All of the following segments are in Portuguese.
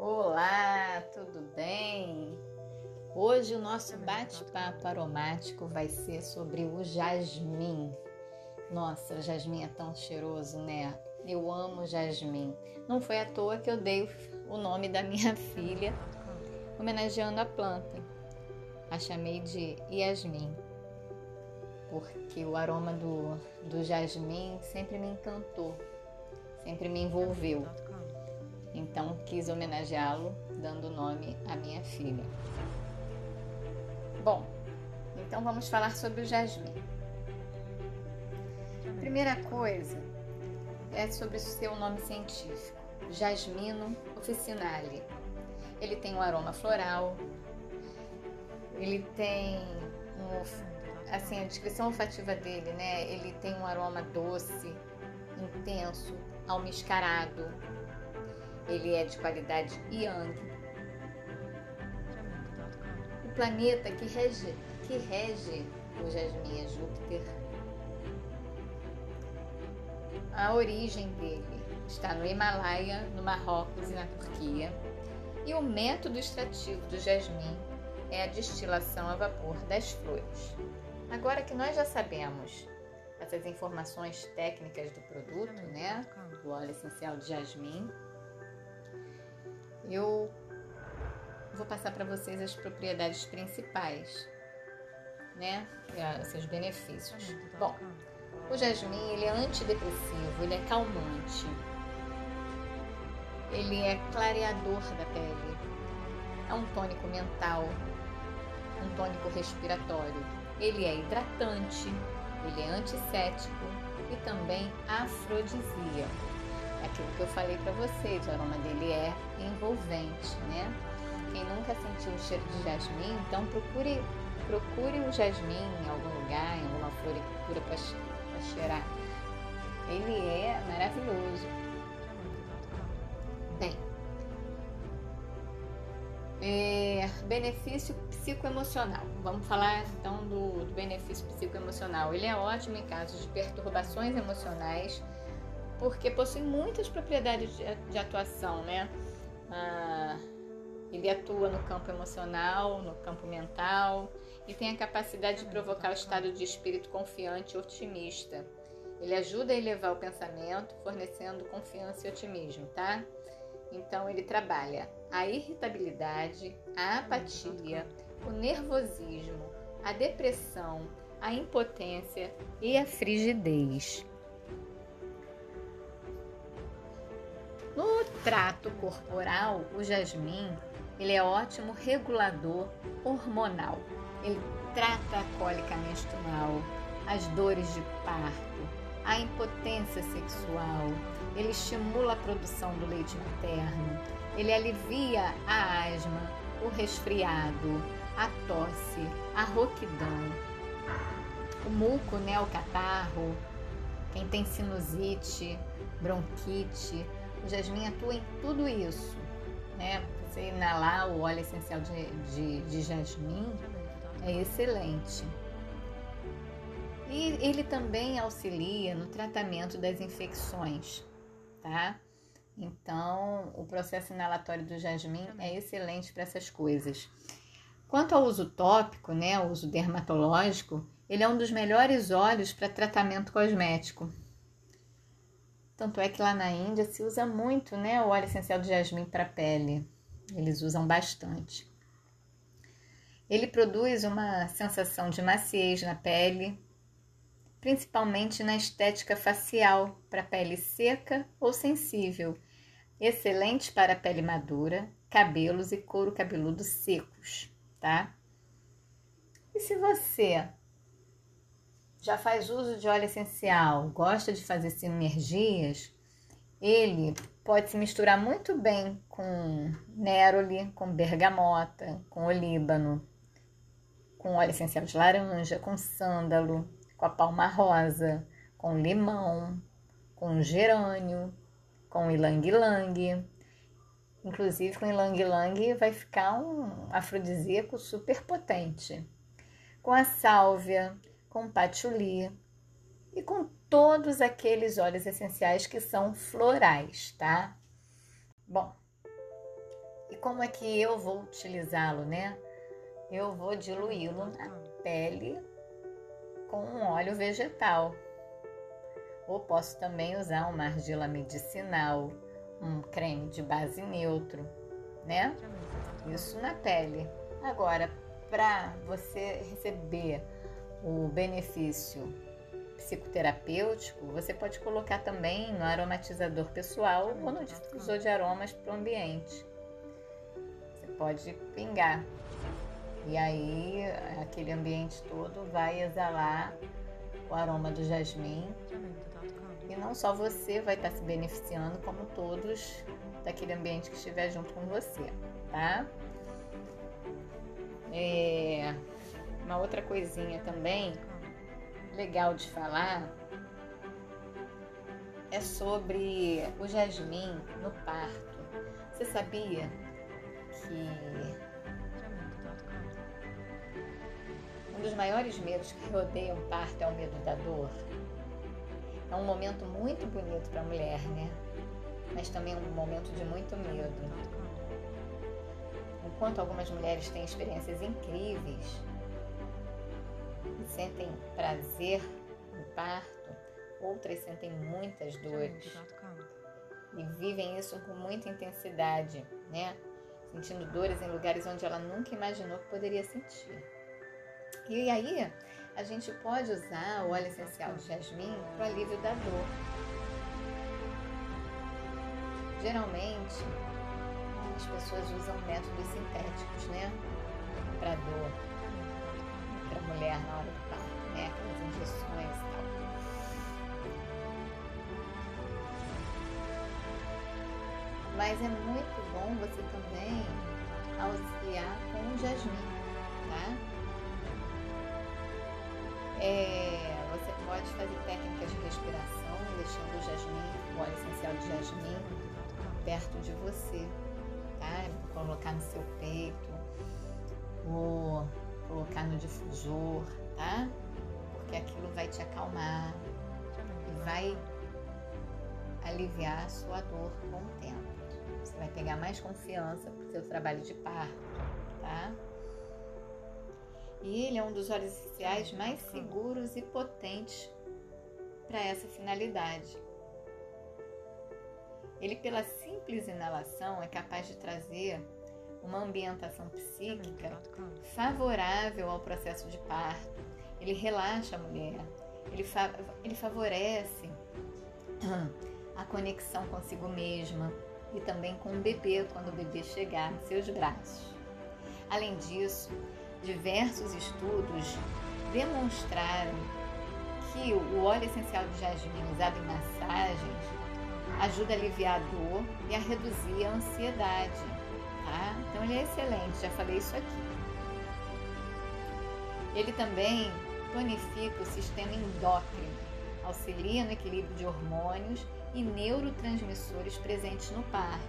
Olá, tudo bem? Hoje o nosso bate-papo aromático vai ser sobre o jasmim. Nossa, o jasmim é tão cheiroso, né? Eu amo jasmim. Não foi à toa que eu dei o nome da minha filha homenageando a planta. A chamei de Yasmin, porque o aroma do, do jasmim sempre me encantou, sempre me envolveu. Então quis homenageá-lo dando nome à minha filha. Bom, então vamos falar sobre o jasmim. Primeira coisa é sobre o seu nome científico, Jasmino officinale. Ele tem um aroma floral, ele tem um, assim a descrição olfativa dele, né? Ele tem um aroma doce, intenso, almiscarado, ele é de qualidade Yang. O planeta que rege, que rege o jasmim é Júpiter. A origem dele está no Himalaia, no Marrocos e na Turquia. E o método extrativo do jasmim é a destilação a vapor das flores. Agora que nós já sabemos essas informações técnicas do produto, né, do óleo essencial de jasmim, eu vou passar para vocês as propriedades principais, né? Seus benefícios. Bom, o jasmim ele é antidepressivo, ele é calmante, ele é clareador da pele, é um tônico mental, um tônico respiratório, ele é hidratante, ele é antisséptico e também afrodisíaco aquilo que eu falei para vocês, o aroma dele é envolvente, né? Quem nunca sentiu o cheiro de jasmim, então procure, procure o jasmim em algum lugar, em alguma floricultura para cheirar. Ele é maravilhoso. Bem, é, benefício psicoemocional. Vamos falar então do, do benefício psicoemocional. Ele é ótimo em casos de perturbações emocionais porque possui muitas propriedades de, atuação, né? Ah, ele atua no campo emocional, no campo mental e tem a capacidade de provocar o estado de espírito confiante e otimista. Ele ajuda a elevar o pensamento, fornecendo confiança e otimismo, tá? Então ele trabalha a irritabilidade, a apatia, o nervosismo, a depressão, a impotência e a frigidez. Trato corporal, o jasmim ele é ótimo regulador hormonal. Ele trata a cólica menstrual, as dores de parto, a impotência sexual. Ele estimula a produção do leite materno. Ele alivia a asma, o resfriado, a tosse, a roquidão, o muco, né, o catarro, quem tem sinusite, bronquite, jasmim atua em tudo isso, né? Você inalar o óleo essencial de, de, de jasmim é excelente. E ele também auxilia no tratamento das infecções, tá? Então, o processo inalatório do jasmim é excelente para essas coisas. Quanto ao uso tópico, né, o uso dermatológico, ele é um dos melhores óleos para tratamento cosmético. Tanto é que lá na Índia se usa muito né, o óleo essencial de jasmim para pele. Eles usam bastante. Ele produz uma sensação de maciez na pele, principalmente na estética facial, para pele seca ou sensível. Excelente para pele madura, cabelos e couro cabeludo secos, tá? E se você já faz uso de óleo essencial, gosta de fazer sinergias, ele pode se misturar muito bem com neroli, com bergamota, com olíbano, com óleo essencial de laranja, com sândalo, com a palma rosa, com limão, com gerânio, com ilang-ilang. Inclusive com ilang-ilang vai ficar um afrodisíaco super potente. Com a sálvia, com patchouli e com todos aqueles óleos essenciais que são florais, tá? Bom, E como é que eu vou utilizá-lo, né? Eu vou diluí-lo na pele com um óleo vegetal. Ou posso também usar uma argila medicinal, um creme de base neutro, né? Isso na pele. Agora, para você receber o benefício psicoterapêutico, você pode colocar também no aromatizador pessoal ou no difusor de aromas para o ambiente. Você pode pingar. E aí aquele ambiente todo vai exalar o aroma do jasmim. E não só você vai estar se beneficiando, como todos daquele ambiente que estiver junto com você, tá? É, uma outra coisinha também legal de falar é sobre o jasmim no parto. Você sabia que um dos maiores medos que rodeiam o parto é o medo da dor? É um momento muito bonito para a mulher, né? Mas também um momento de muito medo. Enquanto algumas mulheres têm experiências incríveis sentem prazer no parto, outras sentem muitas dores e vivem isso com muita intensidade, né? Sentindo dores em lugares onde ela nunca imaginou que poderia sentir. E aí, a gente pode usar o óleo essencial de jasmim para o alívio da dor. Geralmente, as pessoas usam métodos sintéticos, né? Para dor, mulher na hora do parto, né? Aquelas injeções e tal. Mas é muito bom você também auxiliar com o jasmim, tá? É, você pode fazer técnicas de respiração, deixando o jasmim, o óleo essencial de jasmim, perto de você tá? Colocar no seu peito, ou colocar no difusor, tá? Porque aquilo vai te acalmar e vai aliviar a sua dor com o tempo. Você vai pegar mais confiança para o seu trabalho de parto, tá? E ele é um dos óleos essenciais mais seguros e potentes para essa finalidade. Ele, pela simples inalação, é capaz de trazer uma ambientação psíquica favorável ao processo de parto. Ele relaxa a mulher, ele, fa ele favorece a conexão consigo mesma e também com o bebê quando o bebê chegar em seus braços. Além disso, diversos estudos demonstraram que o óleo essencial de jasmim usado em massagens ajuda a aliviar a dor e a reduzir a ansiedade. Tá? Então ele é excelente, já falei isso aqui. Ele também tonifica o sistema endócrino, auxilia no equilíbrio de hormônios e neurotransmissores presentes no parto,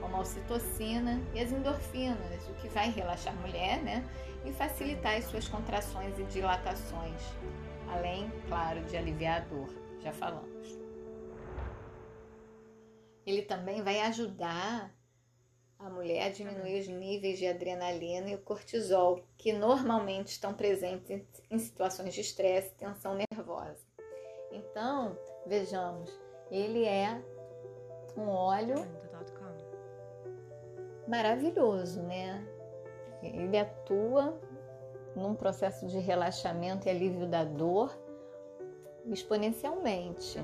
como a ocitocina e as endorfinas, o que vai relaxar a mulher né? e facilitar as suas contrações e dilatações, além, claro, de aliviar a dor, já falamos ele também vai ajudar a mulher a diminuir os níveis de adrenalina e o cortisol, que normalmente estão presentes em situações de estresse e tensão nervosa. Então, vejamos, ele é um óleo maravilhoso, né? Ele atua num processo de relaxamento e alívio da dor exponencialmente.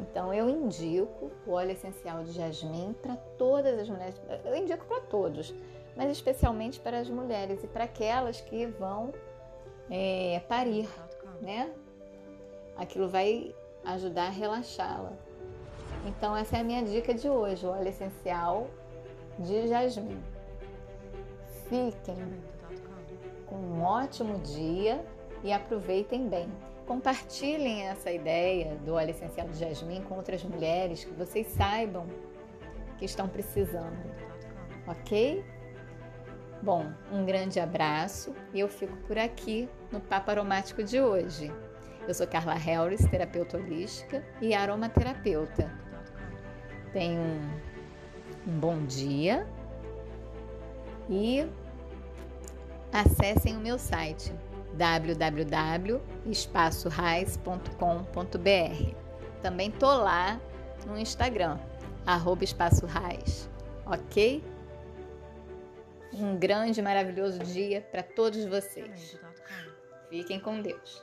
Então eu indico o óleo essencial de jasmim para todas as mulheres. Eu indico para todos, mas especialmente para as mulheres e para aquelas que vão é, parir, né? Aquilo vai ajudar a relaxá-la. Então essa é a minha dica de hoje, o óleo essencial de jasmim. Fiquem com um ótimo dia e aproveitem bem. Compartilhem essa ideia do óleo essencial de jasmim com outras mulheres que vocês saibam que estão precisando, ok? Bom, um grande abraço e eu fico por aqui no Papo Aromático de hoje. Eu sou Carla Helris, terapeuta holística e aromaterapeuta. Tenham um, um bom dia E acessem o meu site www.espaçorrais.com.br. Também tô lá no Instagram, arroba Espaço Raiz, ok? Um grande e maravilhoso dia para todos vocês. Fiquem com Deus.